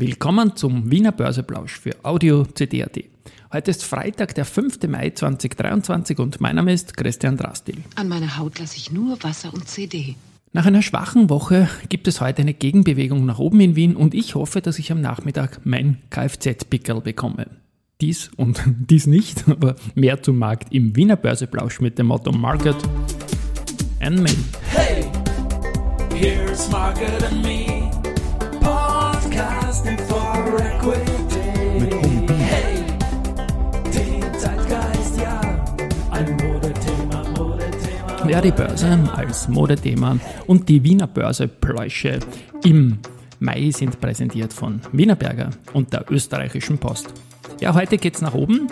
Willkommen zum Wiener Börseplausch für Audio CD.at. Heute ist Freitag, der 5. Mai 2023 und mein Name ist Christian Drastil. An meiner Haut lasse ich nur Wasser und CD. Nach einer schwachen Woche gibt es heute eine Gegenbewegung nach oben in Wien und ich hoffe, dass ich am Nachmittag mein Kfz-Pickel bekomme. Dies und dies nicht, aber mehr zum Markt im Wiener Börseplausch mit dem Motto Market and Me. Hey, here's Market and Me. Mit Beat. Hey, den Zeitgeist, ja. Ein Modethema, Modethema. Ja, die Börse als Modethema und die Wiener Börsepläusche im Mai sind präsentiert von Wienerberger und der österreichischen Post. Ja, heute geht's nach oben.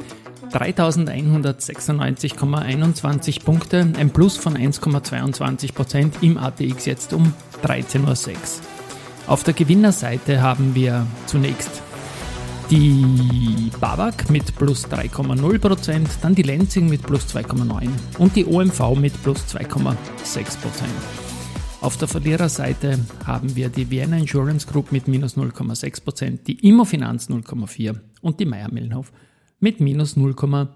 3196,21 Punkte, ein Plus von 1,22 Prozent im ATX jetzt um 13.06 Uhr. Auf der Gewinnerseite haben wir zunächst die Babak mit plus 3,0%, dann die Lenzing mit plus 2,9% und die OMV mit plus 2,6%. Auf der Verliererseite haben wir die Vienna Insurance Group mit minus 0,6%, die Immofinanz 0,4% und die Meier Millenhof mit minus 0,1%.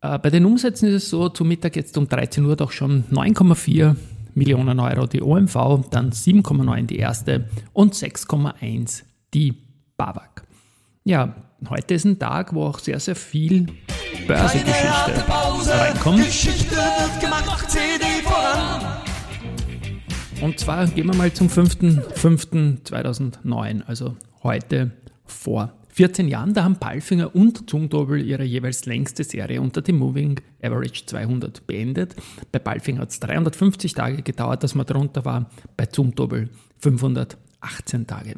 Äh, bei den Umsätzen ist es so, zu Mittag jetzt um 13 Uhr doch schon 9,4 Millionen Euro die OMV, dann 7,9 die erste und 6,1 die Babak. Ja, heute ist ein Tag, wo auch sehr, sehr viel Börsegeschichte reinkommt. Geschichte wird gemacht, CD voran. Und zwar gehen wir mal zum 5.5.2009, also heute vor 14 Jahren. Da haben Palfinger und Zumtobel ihre jeweils längste Serie unter dem Moving Average 200 beendet. Bei Palfinger hat es 350 Tage gedauert, dass man darunter war, bei Zumtobel 518 Tage.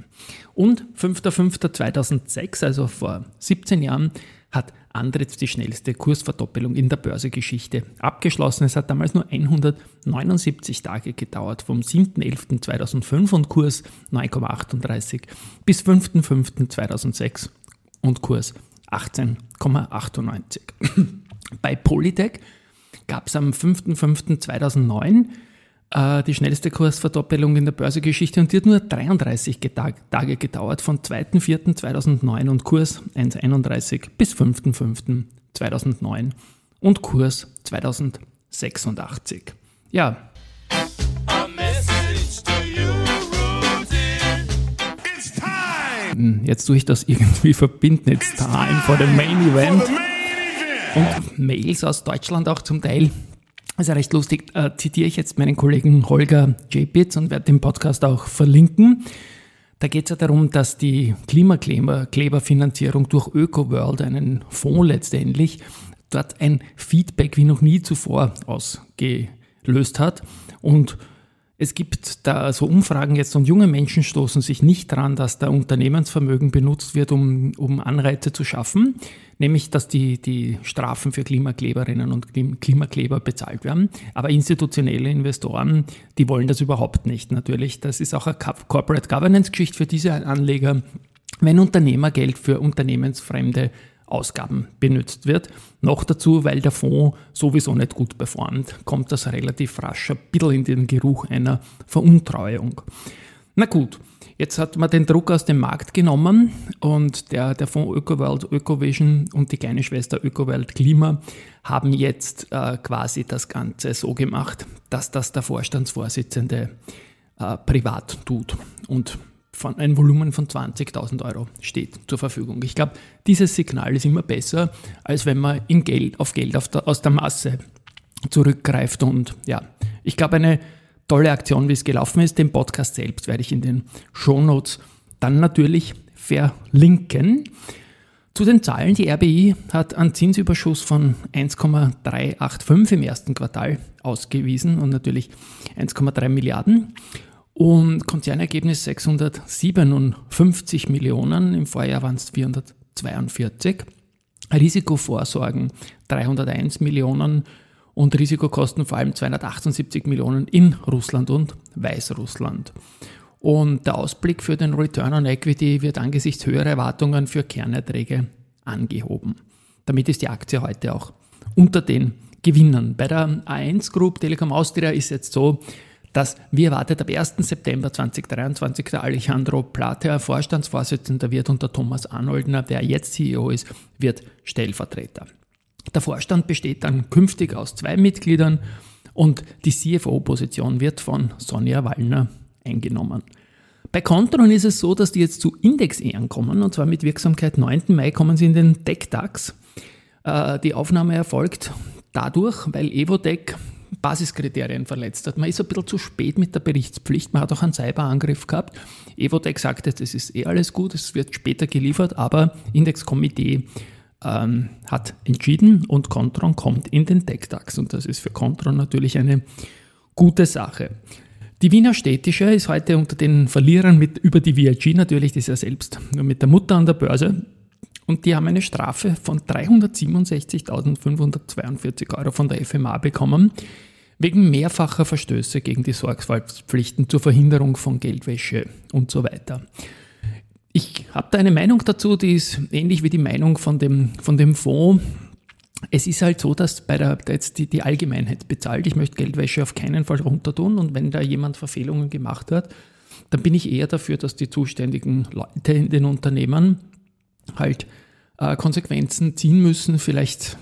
Und 5.5.2006, also vor 17 Jahren, hat Andritz die schnellste Kursverdoppelung in der Börsegeschichte abgeschlossen. Es hat damals nur 179 Tage gedauert, vom 7.11.2005 und Kurs 9,38 bis 5.05.2006 und Kurs 18,98. Bei Polytech gab es am 5.05.2009 äh, die schnellste Kursverdoppelung in der Börsegeschichte und die hat nur 33 Getag Tage gedauert, von 2.04.2009 und Kurs 1.31 bis 5.05.2009 und Kurs 2086. Ja, A message to you, time. jetzt tue ich das irgendwie verbinden. It's time for the main event. Und Mails aus Deutschland auch zum Teil. Also recht lustig, äh, zitiere ich jetzt meinen Kollegen Holger J. Pitts und werde den Podcast auch verlinken. Da geht es ja darum, dass die Klimakleberfinanzierung durch ÖkoWorld, einen Fonds letztendlich, dort ein Feedback wie noch nie zuvor ausgelöst hat. Und es gibt da so Umfragen jetzt und junge Menschen stoßen sich nicht daran, dass da Unternehmensvermögen benutzt wird, um, um Anreize zu schaffen, nämlich dass die, die Strafen für Klimakleberinnen und Klim- Klimakleber bezahlt werden. Aber institutionelle Investoren, die wollen das überhaupt nicht natürlich. Das ist auch eine Co- Corporate Governance-Geschichte für diese Anleger. Wenn Unternehmergeld für unternehmensfremde Ausgaben benutzt wird. Noch dazu, weil der Fonds sowieso nicht gut performt, kommt das relativ rasch ein bisschen in den Geruch einer Veruntreuung. Na gut, jetzt hat man den Druck aus dem Markt genommen und der, der Fonds ÖkoWorld, ÖkoVision und die kleine Schwester ÖkoWorld Klima haben jetzt äh, quasi das Ganze so gemacht, dass das der Vorstandsvorsitzende äh, privat tut und von ein Volumen von 20.000 Euro steht zur Verfügung. Ich glaube, dieses Signal ist immer besser, als wenn man in Geld, auf Geld auf der, aus der Masse zurückgreift. Und ja, ich glaube, eine tolle Aktion, wie es gelaufen ist. Den Podcast selbst werde ich in den Shownotes dann natürlich verlinken. Zu den Zahlen, die RBI hat einen Zinsüberschuss von 1,385 im ersten Quartal ausgewiesen und natürlich 1,3 Milliarden. Und Konzernergebnis 657 Millionen, im Vorjahr waren es 442. Risikovorsorgen 301 Millionen und Risikokosten vor allem 278 Millionen in Russland und Weißrussland. Und der Ausblick für den Return on Equity wird angesichts höherer Erwartungen für Kernerträge angehoben. Damit ist die Aktie heute auch unter den Gewinnern. Bei der A1 Group Telekom Austria ist jetzt so, dass wie erwartet ab 1. September 2023 der Alejandro Plata Vorstandsvorsitzender wird und der Thomas Arnoldner, der jetzt CEO ist, wird Stellvertreter. Der Vorstand besteht dann künftig aus zwei Mitgliedern und die CFO-Position wird von Sonja Wallner eingenommen. Bei Contron ist es so, dass die jetzt zu Index-Ehren kommen und zwar mit Wirksamkeit 9. Mai kommen sie in den Tech-DAX. Äh, die Aufnahme erfolgt dadurch, weil Evotech Basiskriterien verletzt hat. Man ist ein bisschen zu spät mit der Berichtspflicht. Man hat auch einen Cyberangriff gehabt. Evotech sagt jetzt, es ist eh alles gut, es wird später geliefert, aber Indexkomitee ähm, hat entschieden und Contron kommt in den TechDAX und das ist für Contron natürlich eine gute Sache. Die Wiener Städtische ist heute unter den Verlierern mit über die VIG natürlich, die ist ja selbst nur mit der Mutter an der Börse. Und die haben eine Strafe von 367.542 Euro von der FMA bekommen, wegen mehrfacher Verstöße gegen die Sorgfaltspflichten zur Verhinderung von Geldwäsche und so weiter. Ich habe da eine Meinung dazu, die ist ähnlich wie die Meinung von dem, von dem Fonds es ist halt so, dass bei der, jetzt die, die Allgemeinheit bezahlt. Ich möchte Geldwäsche auf keinen Fall runtertun und wenn da jemand Verfehlungen gemacht hat, dann bin ich eher dafür, dass die zuständigen Leute in den Unternehmen halt äh, Konsequenzen ziehen müssen. Vielleicht,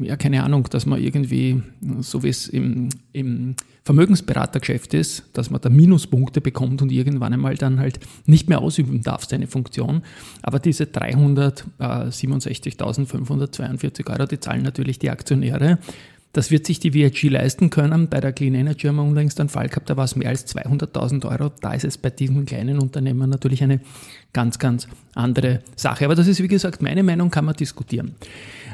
ja, keine Ahnung, dass man irgendwie, so wie es im, im Vermögensberatergeschäft ist, dass man da Minuspunkte bekommt und irgendwann einmal dann halt nicht mehr ausüben darf, seine Funktion. Aber diese 367.542 Euro, die zahlen natürlich die Aktionäre. Das wird sich die VIG leisten können. Bei der Clean Energy haben wir unlängst einen Fall gehabt, da war es mehr als 200.000 Euro. Da ist es bei diesen kleinen Unternehmen natürlich eine ganz, ganz andere Sache. Aber das ist, wie gesagt, meine Meinung, kann man diskutieren.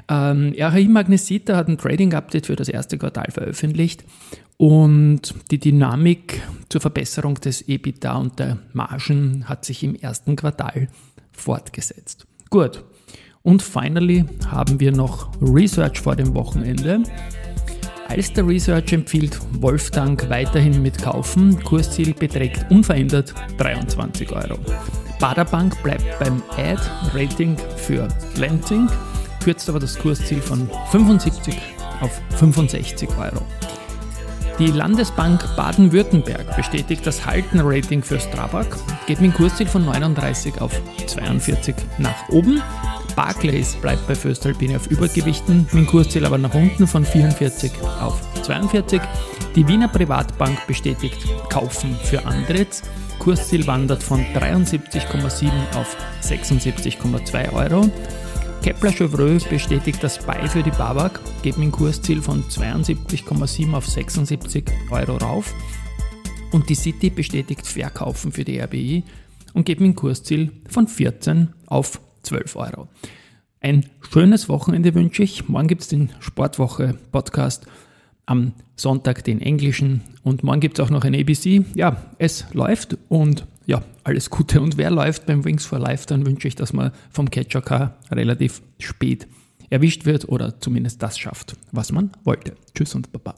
Ähm, RHI Magnesita hat ein Trading-Update für das erste Quartal veröffentlicht und die Dynamik zur Verbesserung des EBITDA und der Margen hat sich im ersten Quartal fortgesetzt. Gut. Und finally haben wir noch Research vor dem Wochenende. Alster Research empfiehlt Wolfgang weiterhin mit kaufen. Kursziel beträgt unverändert 23 Euro. Baderbank bleibt beim Ad-Rating für Lansing, kürzt aber das Kursziel von 75 auf 65 Euro. Die Landesbank Baden-Württemberg bestätigt das Halten-Rating für Strabag, geht mit dem Kursziel von 39 auf 42 nach oben. Barclays bleibt bei Föstalpine auf Übergewichten, mit dem Kursziel aber nach unten von 44 auf 42. Die Wiener Privatbank bestätigt Kaufen für Andretz. Kursziel wandert von 73,7 auf 76,2 Euro. Kepler Chevreux bestätigt das Buy für die Babak, geht mit dem Kursziel von 72,7 auf 76 Euro rauf. Und die City bestätigt Verkaufen für die RBI und geht mit dem Kursziel von 14 auf 12 Euro. Ein schönes Wochenende wünsche ich. Morgen gibt es den Sportwoche-Podcast, am Sonntag den englischen und morgen gibt es auch noch ein ABC. Ja, es läuft und ja, alles Gute. Und wer läuft beim Wings for Life, dann wünsche ich, dass man vom Catcher Car relativ spät erwischt wird oder zumindest das schafft, was man wollte. Tschüss und Baba.